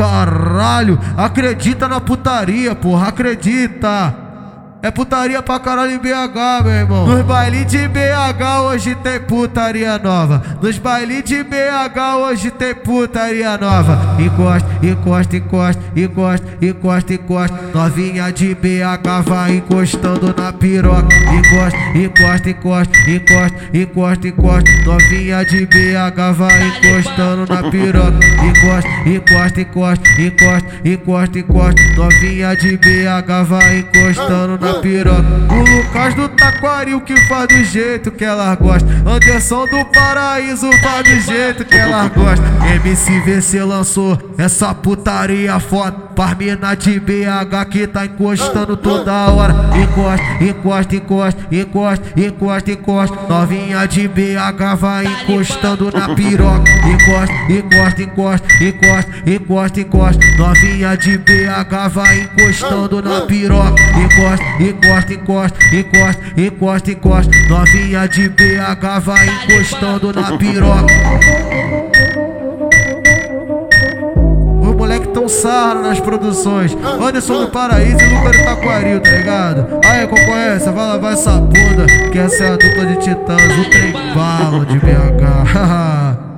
Caralho, acredita na putaria, porra, acredita. É putaria pra caralho em BH, meu irmão. Nos bailes de BH hoje tem putaria nova. Nos bailes de BH hoje tem putaria nova. Encosta, encosta, encosta, encosta, encosta, encosta. Novinha de BH vai encostando na piroca. Encosta, encosta, encosta, encosta, encosta, encosta. Novinha de BH vai encostando na piroca. Encosta, encosta, encosta, encosta, encosta, encosta. Novinha de BH vai encostando na piroca. O Lucas do Taquari, o que faz do jeito que ela gosta. Anderson do Paraíso faz do jeito que ela gosta. MCVC lançou essa putaria foda. Parmina de BH que tá encostando toda hora. Encosta, encosta, encosta, encosta, encosta, encosta. Novinha de BH vai encostando na piroca. Encosta, encosta, encosta, encosta, encosta, encosta. Novinha de BH vai encostando na piroca. Encosta, encosta, encosta, encosta, encosta, encosta. Novinha de BH vai encostando na piroca. Os moleque tão sarro nas produções. Anderson do Paraíso e Lucas do Taquaril, tá ligado? Aí, concorrência, vai lavar essa bunda. Que essa é a dupla de titãs, o trem bala de BH.